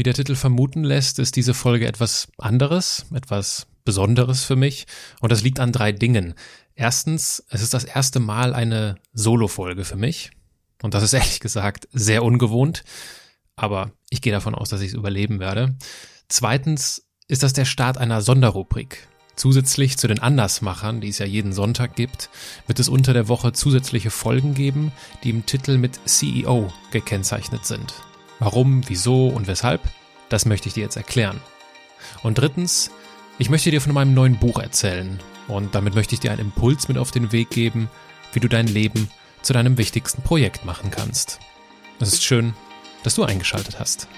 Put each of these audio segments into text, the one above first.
Wie der Titel vermuten lässt, ist diese Folge etwas anderes, etwas Besonderes für mich. Und das liegt an drei Dingen. Erstens, es ist das erste Mal eine Solo-Folge für mich. Und das ist ehrlich gesagt sehr ungewohnt. Aber ich gehe davon aus, dass ich es überleben werde. Zweitens ist das der Start einer Sonderrubrik. Zusätzlich zu den Andersmachern, die es ja jeden Sonntag gibt, wird es unter der Woche zusätzliche Folgen geben, die im Titel mit CEO gekennzeichnet sind. Warum, wieso und weshalb, das möchte ich dir jetzt erklären. Und drittens, ich möchte dir von meinem neuen Buch erzählen und damit möchte ich dir einen Impuls mit auf den Weg geben, wie du dein Leben zu deinem wichtigsten Projekt machen kannst. Es ist schön, dass du eingeschaltet hast.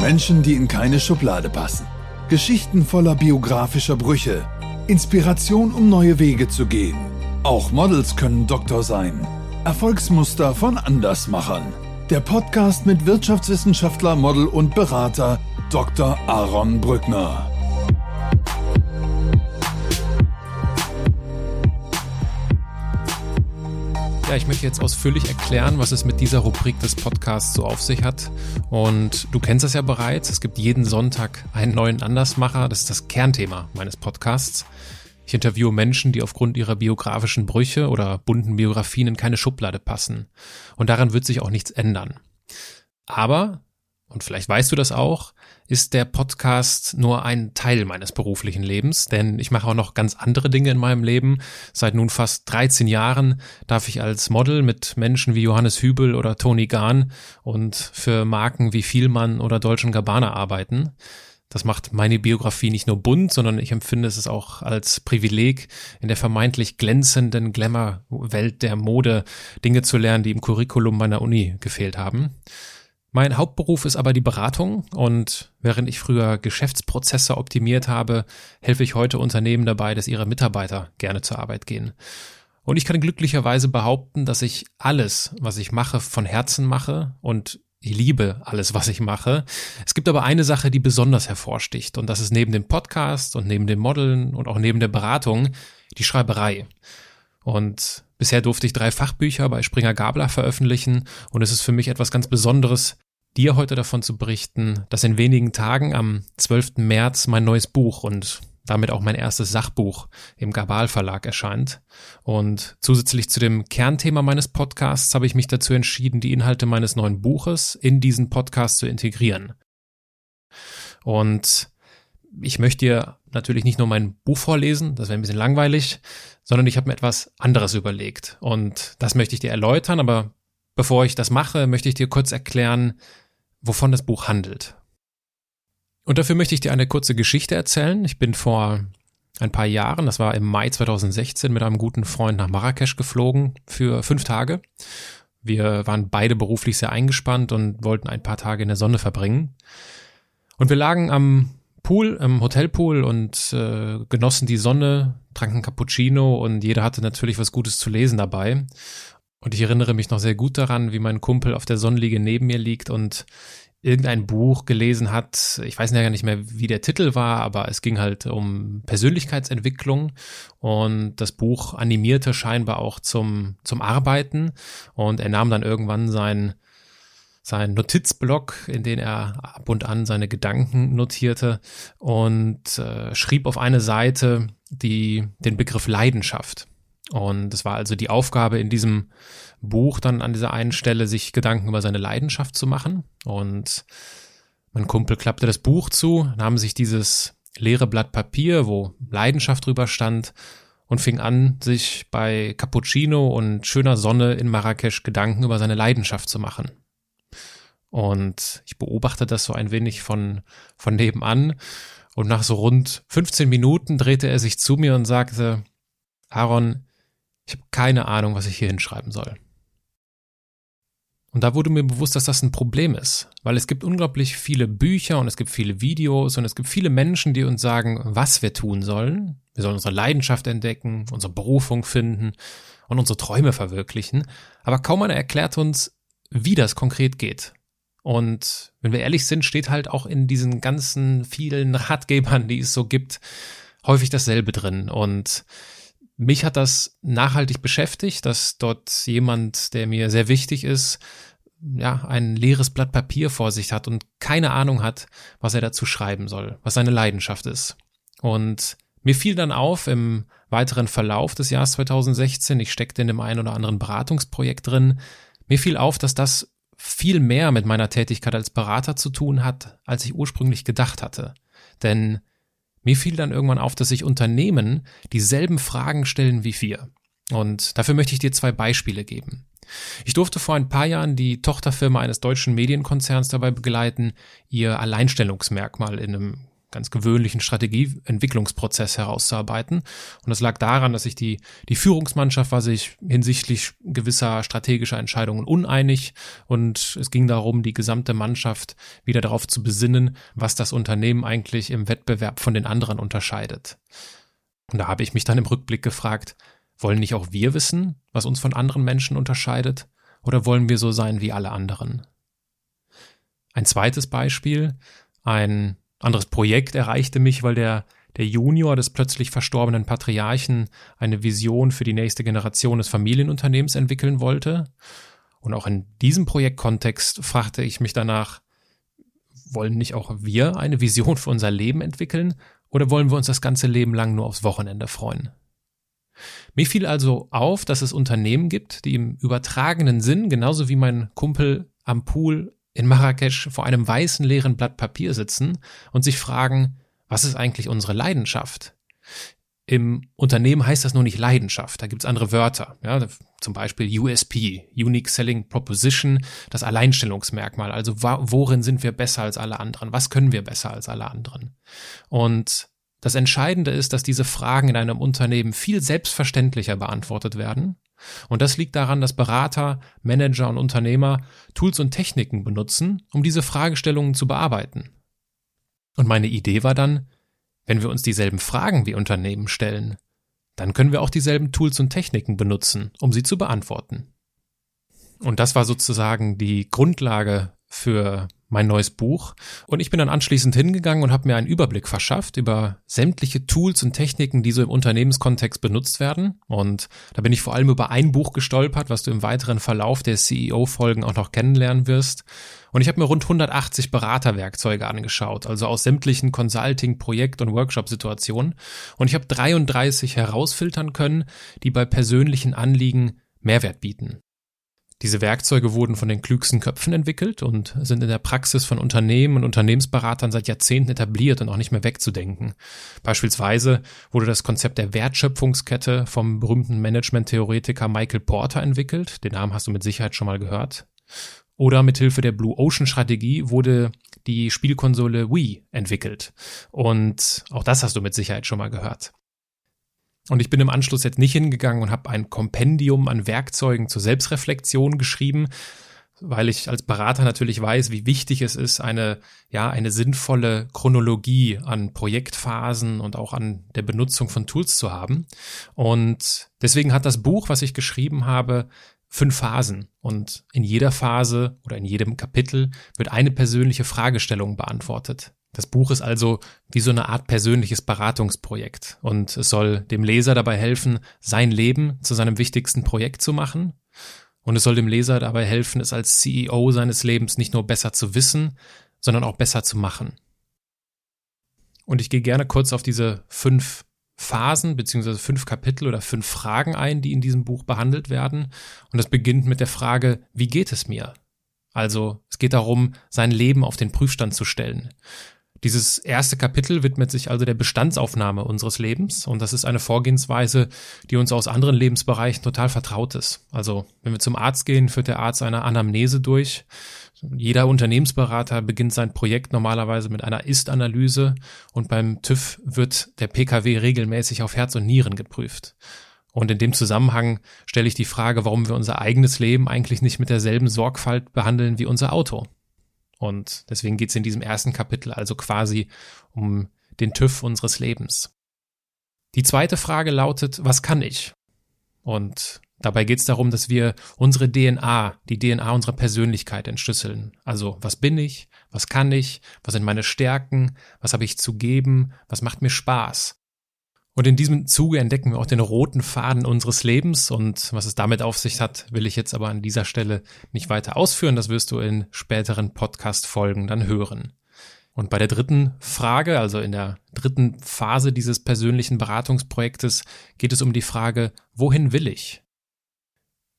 Menschen, die in keine Schublade passen. Geschichten voller biografischer Brüche. Inspiration, um neue Wege zu gehen. Auch Models können Doktor sein. Erfolgsmuster von Andersmachern. Der Podcast mit Wirtschaftswissenschaftler, Model und Berater Dr. Aaron Brückner. Ja, ich möchte jetzt ausführlich erklären, was es mit dieser Rubrik des Podcasts so auf sich hat. Und du kennst es ja bereits. Es gibt jeden Sonntag einen neuen Andersmacher. Das ist das Kernthema meines Podcasts. Ich interviewe Menschen, die aufgrund ihrer biografischen Brüche oder bunten Biografien in keine Schublade passen. Und daran wird sich auch nichts ändern. Aber, und vielleicht weißt du das auch, ist der Podcast nur ein Teil meines beruflichen Lebens, denn ich mache auch noch ganz andere Dinge in meinem Leben. Seit nun fast 13 Jahren darf ich als Model mit Menschen wie Johannes Hübel oder Tony Gahn und für Marken wie Vielmann oder Deutschen Gabbana arbeiten. Das macht meine Biografie nicht nur bunt, sondern ich empfinde es auch als Privileg, in der vermeintlich glänzenden Glamour-Welt der Mode Dinge zu lernen, die im Curriculum meiner Uni gefehlt haben. Mein Hauptberuf ist aber die Beratung und während ich früher Geschäftsprozesse optimiert habe, helfe ich heute Unternehmen dabei, dass ihre Mitarbeiter gerne zur Arbeit gehen. Und ich kann glücklicherweise behaupten, dass ich alles, was ich mache, von Herzen mache und ich liebe alles, was ich mache. Es gibt aber eine Sache, die besonders hervorsticht und das ist neben dem Podcast und neben dem Modeln und auch neben der Beratung die Schreiberei. Und bisher durfte ich drei Fachbücher bei Springer Gabler veröffentlichen und es ist für mich etwas ganz Besonderes, dir heute davon zu berichten, dass in wenigen Tagen am 12. März mein neues Buch und damit auch mein erstes Sachbuch im Gabal Verlag erscheint. Und zusätzlich zu dem Kernthema meines Podcasts habe ich mich dazu entschieden, die Inhalte meines neuen Buches in diesen Podcast zu integrieren. Und ich möchte dir natürlich nicht nur mein Buch vorlesen, das wäre ein bisschen langweilig, sondern ich habe mir etwas anderes überlegt. Und das möchte ich dir erläutern, aber bevor ich das mache, möchte ich dir kurz erklären, wovon das Buch handelt. Und dafür möchte ich dir eine kurze Geschichte erzählen. Ich bin vor ein paar Jahren, das war im Mai 2016, mit einem guten Freund nach Marrakesch geflogen für fünf Tage. Wir waren beide beruflich sehr eingespannt und wollten ein paar Tage in der Sonne verbringen. Und wir lagen am Pool, im Hotelpool und äh, genossen die Sonne, tranken Cappuccino und jeder hatte natürlich was Gutes zu lesen dabei. Und ich erinnere mich noch sehr gut daran, wie mein Kumpel auf der Sonnenliege neben mir liegt und irgendein Buch gelesen hat. Ich weiß ja nicht mehr, wie der Titel war, aber es ging halt um Persönlichkeitsentwicklung und das Buch animierte scheinbar auch zum, zum Arbeiten und er nahm dann irgendwann sein, sein Notizblock, in den er ab und an seine Gedanken notierte und äh, schrieb auf eine Seite die, den Begriff Leidenschaft. Und es war also die Aufgabe in diesem Buch dann an dieser einen Stelle, sich Gedanken über seine Leidenschaft zu machen. Und mein Kumpel klappte das Buch zu, nahm sich dieses leere Blatt Papier, wo Leidenschaft drüber stand, und fing an, sich bei Cappuccino und schöner Sonne in Marrakesch Gedanken über seine Leidenschaft zu machen. Und ich beobachte das so ein wenig von, von nebenan. Und nach so rund 15 Minuten drehte er sich zu mir und sagte, Aaron, ich habe keine Ahnung, was ich hier hinschreiben soll. Und da wurde mir bewusst, dass das ein Problem ist, weil es gibt unglaublich viele Bücher und es gibt viele Videos und es gibt viele Menschen, die uns sagen, was wir tun sollen. Wir sollen unsere Leidenschaft entdecken, unsere Berufung finden und unsere Träume verwirklichen. Aber kaum einer erklärt uns, wie das konkret geht. Und wenn wir ehrlich sind, steht halt auch in diesen ganzen vielen Ratgebern, die es so gibt, häufig dasselbe drin. Und mich hat das nachhaltig beschäftigt, dass dort jemand, der mir sehr wichtig ist, ja, ein leeres Blatt Papier vor sich hat und keine Ahnung hat, was er dazu schreiben soll, was seine Leidenschaft ist. Und mir fiel dann auf im weiteren Verlauf des Jahres 2016, ich steckte in dem einen oder anderen Beratungsprojekt drin, mir fiel auf, dass das viel mehr mit meiner Tätigkeit als Berater zu tun hat, als ich ursprünglich gedacht hatte. Denn mir fiel dann irgendwann auf, dass sich Unternehmen dieselben Fragen stellen wie wir. Und dafür möchte ich dir zwei Beispiele geben. Ich durfte vor ein paar Jahren die Tochterfirma eines deutschen Medienkonzerns dabei begleiten, ihr Alleinstellungsmerkmal in einem ganz gewöhnlichen Strategieentwicklungsprozess herauszuarbeiten. Und das lag daran, dass sich die, die Führungsmannschaft war sich hinsichtlich gewisser strategischer Entscheidungen uneinig und es ging darum, die gesamte Mannschaft wieder darauf zu besinnen, was das Unternehmen eigentlich im Wettbewerb von den anderen unterscheidet. Und da habe ich mich dann im Rückblick gefragt, wollen nicht auch wir wissen, was uns von anderen Menschen unterscheidet? Oder wollen wir so sein wie alle anderen? Ein zweites Beispiel, ein anderes Projekt erreichte mich, weil der, der Junior des plötzlich verstorbenen Patriarchen eine Vision für die nächste Generation des Familienunternehmens entwickeln wollte. Und auch in diesem Projektkontext fragte ich mich danach, wollen nicht auch wir eine Vision für unser Leben entwickeln oder wollen wir uns das ganze Leben lang nur aufs Wochenende freuen? Mir fiel also auf, dass es Unternehmen gibt, die im übertragenen Sinn, genauso wie mein Kumpel am Pool in Marrakesch vor einem weißen leeren Blatt Papier sitzen und sich fragen, was ist eigentlich unsere Leidenschaft? Im Unternehmen heißt das nur nicht Leidenschaft, da gibt's andere Wörter, ja, zum Beispiel USP, Unique Selling Proposition, das Alleinstellungsmerkmal, also worin sind wir besser als alle anderen, was können wir besser als alle anderen? Und das Entscheidende ist, dass diese Fragen in einem Unternehmen viel selbstverständlicher beantwortet werden und das liegt daran, dass Berater, Manager und Unternehmer Tools und Techniken benutzen, um diese Fragestellungen zu bearbeiten. Und meine Idee war dann, wenn wir uns dieselben Fragen wie Unternehmen stellen, dann können wir auch dieselben Tools und Techniken benutzen, um sie zu beantworten. Und das war sozusagen die Grundlage für mein neues Buch. Und ich bin dann anschließend hingegangen und habe mir einen Überblick verschafft über sämtliche Tools und Techniken, die so im Unternehmenskontext benutzt werden. Und da bin ich vor allem über ein Buch gestolpert, was du im weiteren Verlauf der CEO-Folgen auch noch kennenlernen wirst. Und ich habe mir rund 180 Beraterwerkzeuge angeschaut, also aus sämtlichen Consulting, Projekt- und Workshop-Situationen. Und ich habe 33 herausfiltern können, die bei persönlichen Anliegen Mehrwert bieten. Diese Werkzeuge wurden von den klügsten Köpfen entwickelt und sind in der Praxis von Unternehmen und Unternehmensberatern seit Jahrzehnten etabliert und auch nicht mehr wegzudenken. Beispielsweise wurde das Konzept der Wertschöpfungskette vom berühmten Management-Theoretiker Michael Porter entwickelt. Den Namen hast du mit Sicherheit schon mal gehört. Oder mithilfe der Blue Ocean Strategie wurde die Spielkonsole Wii entwickelt. Und auch das hast du mit Sicherheit schon mal gehört. Und ich bin im Anschluss jetzt nicht hingegangen und habe ein Kompendium an Werkzeugen zur Selbstreflexion geschrieben, weil ich als Berater natürlich weiß, wie wichtig es ist, eine, ja, eine sinnvolle Chronologie an Projektphasen und auch an der Benutzung von Tools zu haben. Und deswegen hat das Buch, was ich geschrieben habe, fünf Phasen. Und in jeder Phase oder in jedem Kapitel wird eine persönliche Fragestellung beantwortet. Das Buch ist also wie so eine Art persönliches Beratungsprojekt und es soll dem Leser dabei helfen, sein Leben zu seinem wichtigsten Projekt zu machen und es soll dem Leser dabei helfen, es als CEO seines Lebens nicht nur besser zu wissen, sondern auch besser zu machen. Und ich gehe gerne kurz auf diese fünf Phasen beziehungsweise fünf Kapitel oder fünf Fragen ein, die in diesem Buch behandelt werden. Und das beginnt mit der Frage, wie geht es mir? Also es geht darum, sein Leben auf den Prüfstand zu stellen. Dieses erste Kapitel widmet sich also der Bestandsaufnahme unseres Lebens und das ist eine Vorgehensweise, die uns aus anderen Lebensbereichen total vertraut ist. Also wenn wir zum Arzt gehen, führt der Arzt eine Anamnese durch. Jeder Unternehmensberater beginnt sein Projekt normalerweise mit einer Ist-Analyse und beim TÜV wird der PKW regelmäßig auf Herz und Nieren geprüft. Und in dem Zusammenhang stelle ich die Frage, warum wir unser eigenes Leben eigentlich nicht mit derselben Sorgfalt behandeln wie unser Auto. Und deswegen geht es in diesem ersten Kapitel also quasi um den TÜV unseres Lebens. Die zweite Frage lautet, was kann ich? Und dabei geht es darum, dass wir unsere DNA, die DNA unserer Persönlichkeit entschlüsseln. Also was bin ich, was kann ich, was sind meine Stärken, was habe ich zu geben, was macht mir Spaß. Und in diesem Zuge entdecken wir auch den roten Faden unseres Lebens und was es damit auf sich hat, will ich jetzt aber an dieser Stelle nicht weiter ausführen. Das wirst du in späteren Podcast-Folgen dann hören. Und bei der dritten Frage, also in der dritten Phase dieses persönlichen Beratungsprojektes, geht es um die Frage, wohin will ich?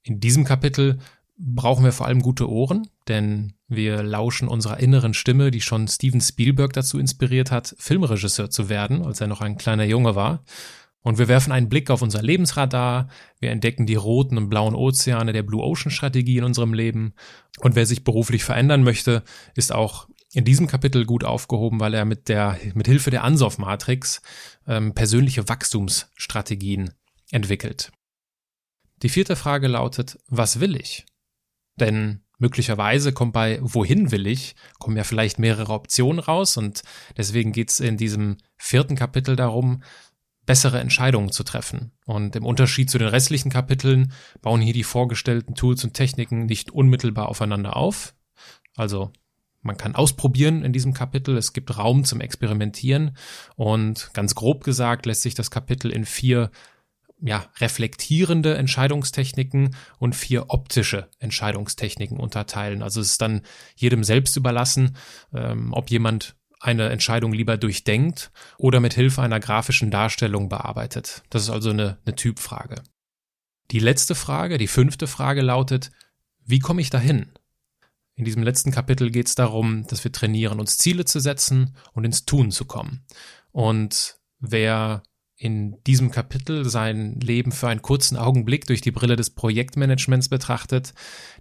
In diesem Kapitel brauchen wir vor allem gute Ohren, denn wir lauschen unserer inneren Stimme, die schon Steven Spielberg dazu inspiriert hat, Filmregisseur zu werden, als er noch ein kleiner Junge war. Und wir werfen einen Blick auf unser Lebensradar, wir entdecken die roten und blauen Ozeane der Blue Ocean Strategie in unserem Leben. Und wer sich beruflich verändern möchte, ist auch in diesem Kapitel gut aufgehoben, weil er mit der, mit Hilfe der Ansoff Matrix ähm, persönliche Wachstumsstrategien entwickelt. Die vierte Frage lautet, was will ich? Denn möglicherweise kommt bei Wohin will ich, kommen ja vielleicht mehrere Optionen raus und deswegen geht's in diesem vierten Kapitel darum, bessere Entscheidungen zu treffen. Und im Unterschied zu den restlichen Kapiteln bauen hier die vorgestellten Tools und Techniken nicht unmittelbar aufeinander auf. Also man kann ausprobieren in diesem Kapitel. Es gibt Raum zum Experimentieren. Und ganz grob gesagt lässt sich das Kapitel in vier ja, reflektierende Entscheidungstechniken und vier optische Entscheidungstechniken unterteilen. Also es ist dann jedem selbst überlassen, ähm, ob jemand eine Entscheidung lieber durchdenkt oder mit Hilfe einer grafischen Darstellung bearbeitet. Das ist also eine, eine Typfrage. Die letzte Frage, die fünfte Frage lautet, wie komme ich dahin? In diesem letzten Kapitel geht es darum, dass wir trainieren, uns Ziele zu setzen und ins Tun zu kommen. Und wer in diesem Kapitel sein Leben für einen kurzen Augenblick durch die Brille des Projektmanagements betrachtet,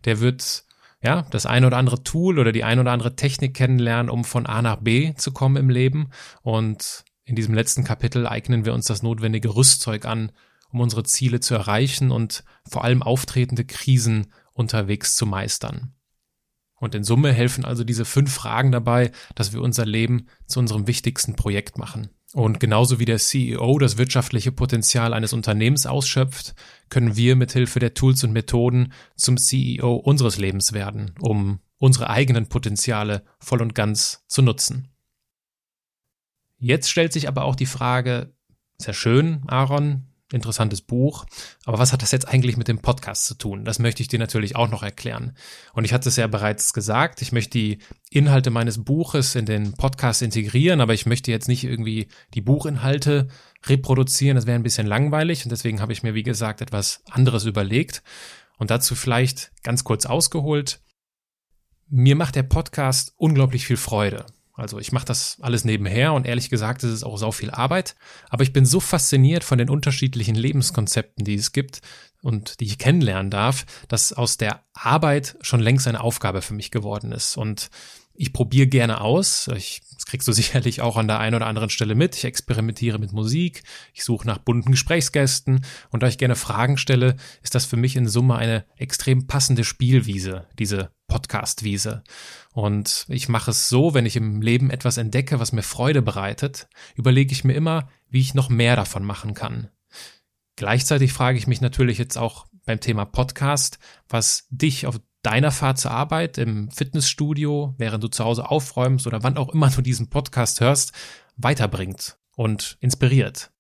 der wird ja das ein oder andere Tool oder die ein oder andere Technik kennenlernen, um von A nach B zu kommen im Leben. Und in diesem letzten Kapitel eignen wir uns das notwendige Rüstzeug an, um unsere Ziele zu erreichen und vor allem auftretende Krisen unterwegs zu meistern. Und in Summe helfen also diese fünf Fragen dabei, dass wir unser Leben zu unserem wichtigsten Projekt machen. Und genauso wie der CEO das wirtschaftliche Potenzial eines Unternehmens ausschöpft, können wir mit Hilfe der Tools und Methoden zum CEO unseres Lebens werden, um unsere eigenen Potenziale voll und ganz zu nutzen. Jetzt stellt sich aber auch die Frage, sehr schön, Aaron, interessantes Buch. Aber was hat das jetzt eigentlich mit dem Podcast zu tun? Das möchte ich dir natürlich auch noch erklären. Und ich hatte es ja bereits gesagt, ich möchte die Inhalte meines Buches in den Podcast integrieren, aber ich möchte jetzt nicht irgendwie die Buchinhalte reproduzieren. Das wäre ein bisschen langweilig und deswegen habe ich mir, wie gesagt, etwas anderes überlegt. Und dazu vielleicht ganz kurz ausgeholt. Mir macht der Podcast unglaublich viel Freude. Also ich mache das alles nebenher und ehrlich gesagt ist es auch sau viel Arbeit. Aber ich bin so fasziniert von den unterschiedlichen Lebenskonzepten, die es gibt und die ich kennenlernen darf, dass aus der Arbeit schon längst eine Aufgabe für mich geworden ist. Und ich probiere gerne aus. Ich, das kriegst du sicherlich auch an der einen oder anderen Stelle mit. Ich experimentiere mit Musik. Ich suche nach bunten Gesprächsgästen. Und da ich gerne Fragen stelle, ist das für mich in Summe eine extrem passende Spielwiese, diese Podcastwiese. Und ich mache es so, wenn ich im Leben etwas entdecke, was mir Freude bereitet, überlege ich mir immer, wie ich noch mehr davon machen kann. Gleichzeitig frage ich mich natürlich jetzt auch beim Thema Podcast, was dich auf deiner Fahrt zur Arbeit im Fitnessstudio, während du zu Hause aufräumst oder wann auch immer du diesen Podcast hörst, weiterbringt und inspiriert.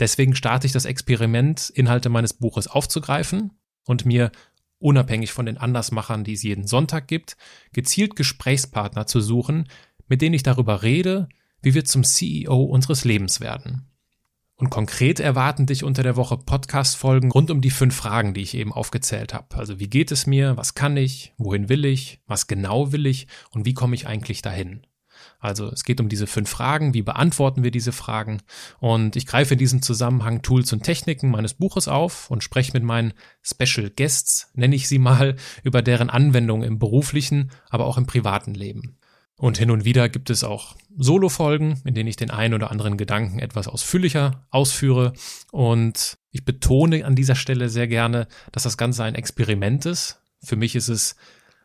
Deswegen starte ich das Experiment, Inhalte meines Buches aufzugreifen und mir unabhängig von den Andersmachern, die es jeden Sonntag gibt, gezielt Gesprächspartner zu suchen, mit denen ich darüber rede, wie wir zum CEO unseres Lebens werden. Und konkret erwarten dich unter der Woche Podcast-Folgen rund um die fünf Fragen, die ich eben aufgezählt habe. Also wie geht es mir, was kann ich, wohin will ich, was genau will ich und wie komme ich eigentlich dahin? Also es geht um diese fünf Fragen, wie beantworten wir diese Fragen und ich greife in diesem Zusammenhang Tools und Techniken meines Buches auf und spreche mit meinen Special Guests, nenne ich sie mal, über deren Anwendung im beruflichen, aber auch im privaten Leben. Und hin und wieder gibt es auch Solo-Folgen, in denen ich den einen oder anderen Gedanken etwas ausführlicher ausführe. Und ich betone an dieser Stelle sehr gerne, dass das Ganze ein Experiment ist. Für mich ist es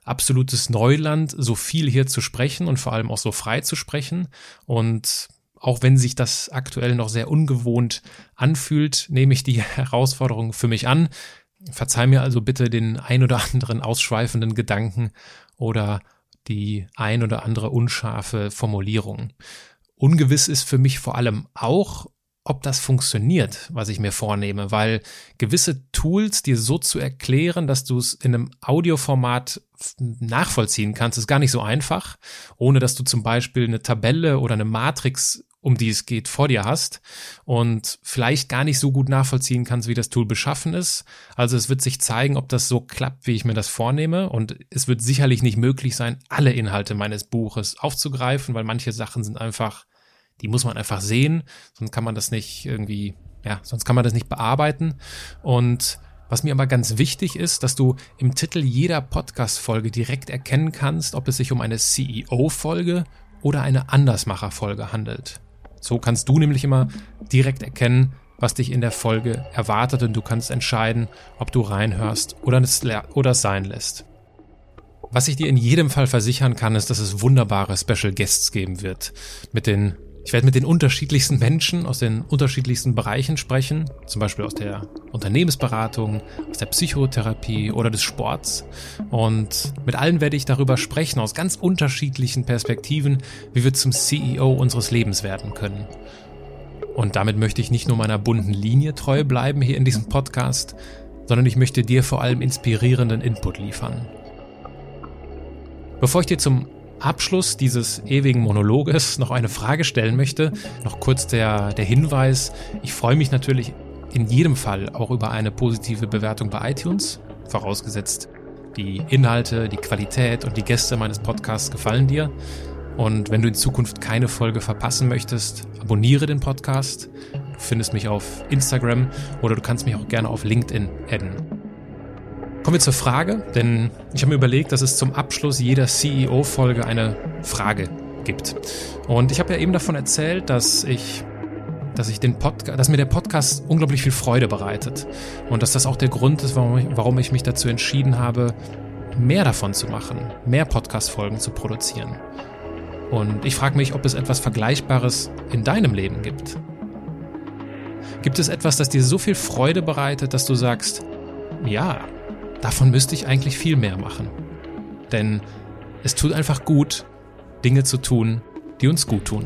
absolutes Neuland, so viel hier zu sprechen und vor allem auch so frei zu sprechen. Und auch wenn sich das aktuell noch sehr ungewohnt anfühlt, nehme ich die Herausforderung für mich an. Verzeih mir also bitte den ein oder anderen ausschweifenden Gedanken oder die ein oder andere unscharfe Formulierung. Ungewiss ist für mich vor allem auch, ob das funktioniert, was ich mir vornehme, weil gewisse Tools dir so zu erklären, dass du es in einem Audioformat nachvollziehen kannst, ist gar nicht so einfach, ohne dass du zum Beispiel eine Tabelle oder eine Matrix, um die es geht, vor dir hast und vielleicht gar nicht so gut nachvollziehen kannst, wie das Tool beschaffen ist. Also es wird sich zeigen, ob das so klappt, wie ich mir das vornehme und es wird sicherlich nicht möglich sein, alle Inhalte meines Buches aufzugreifen, weil manche Sachen sind einfach die muss man einfach sehen, sonst kann man das nicht irgendwie, ja, sonst kann man das nicht bearbeiten. Und was mir aber ganz wichtig ist, dass du im Titel jeder Podcast-Folge direkt erkennen kannst, ob es sich um eine CEO-Folge oder eine Andersmacher-Folge handelt. So kannst du nämlich immer direkt erkennen, was dich in der Folge erwartet und du kannst entscheiden, ob du reinhörst oder sein lässt. Was ich dir in jedem Fall versichern kann, ist, dass es wunderbare Special Guests geben wird. Mit den ich werde mit den unterschiedlichsten Menschen aus den unterschiedlichsten Bereichen sprechen, zum Beispiel aus der Unternehmensberatung, aus der Psychotherapie oder des Sports. Und mit allen werde ich darüber sprechen, aus ganz unterschiedlichen Perspektiven, wie wir zum CEO unseres Lebens werden können. Und damit möchte ich nicht nur meiner bunten Linie treu bleiben hier in diesem Podcast, sondern ich möchte dir vor allem inspirierenden Input liefern. Bevor ich dir zum Abschluss dieses ewigen Monologes noch eine Frage stellen möchte, noch kurz der, der Hinweis, ich freue mich natürlich in jedem Fall auch über eine positive Bewertung bei iTunes, vorausgesetzt die Inhalte, die Qualität und die Gäste meines Podcasts gefallen dir. Und wenn du in Zukunft keine Folge verpassen möchtest, abonniere den Podcast. Du findest mich auf Instagram oder du kannst mich auch gerne auf LinkedIn adden. Kommen wir zur Frage, denn ich habe mir überlegt, dass es zum Abschluss jeder CEO-Folge eine Frage gibt. Und ich habe ja eben davon erzählt, dass ich dass ich den Podcast, dass mir der Podcast unglaublich viel Freude bereitet und dass das auch der Grund ist, warum ich, warum ich mich dazu entschieden habe, mehr davon zu machen, mehr Podcast-Folgen zu produzieren. Und ich frage mich, ob es etwas Vergleichbares in deinem Leben gibt. Gibt es etwas, das dir so viel Freude bereitet, dass du sagst, ja, Davon müsste ich eigentlich viel mehr machen. Denn es tut einfach gut, Dinge zu tun, die uns gut tun.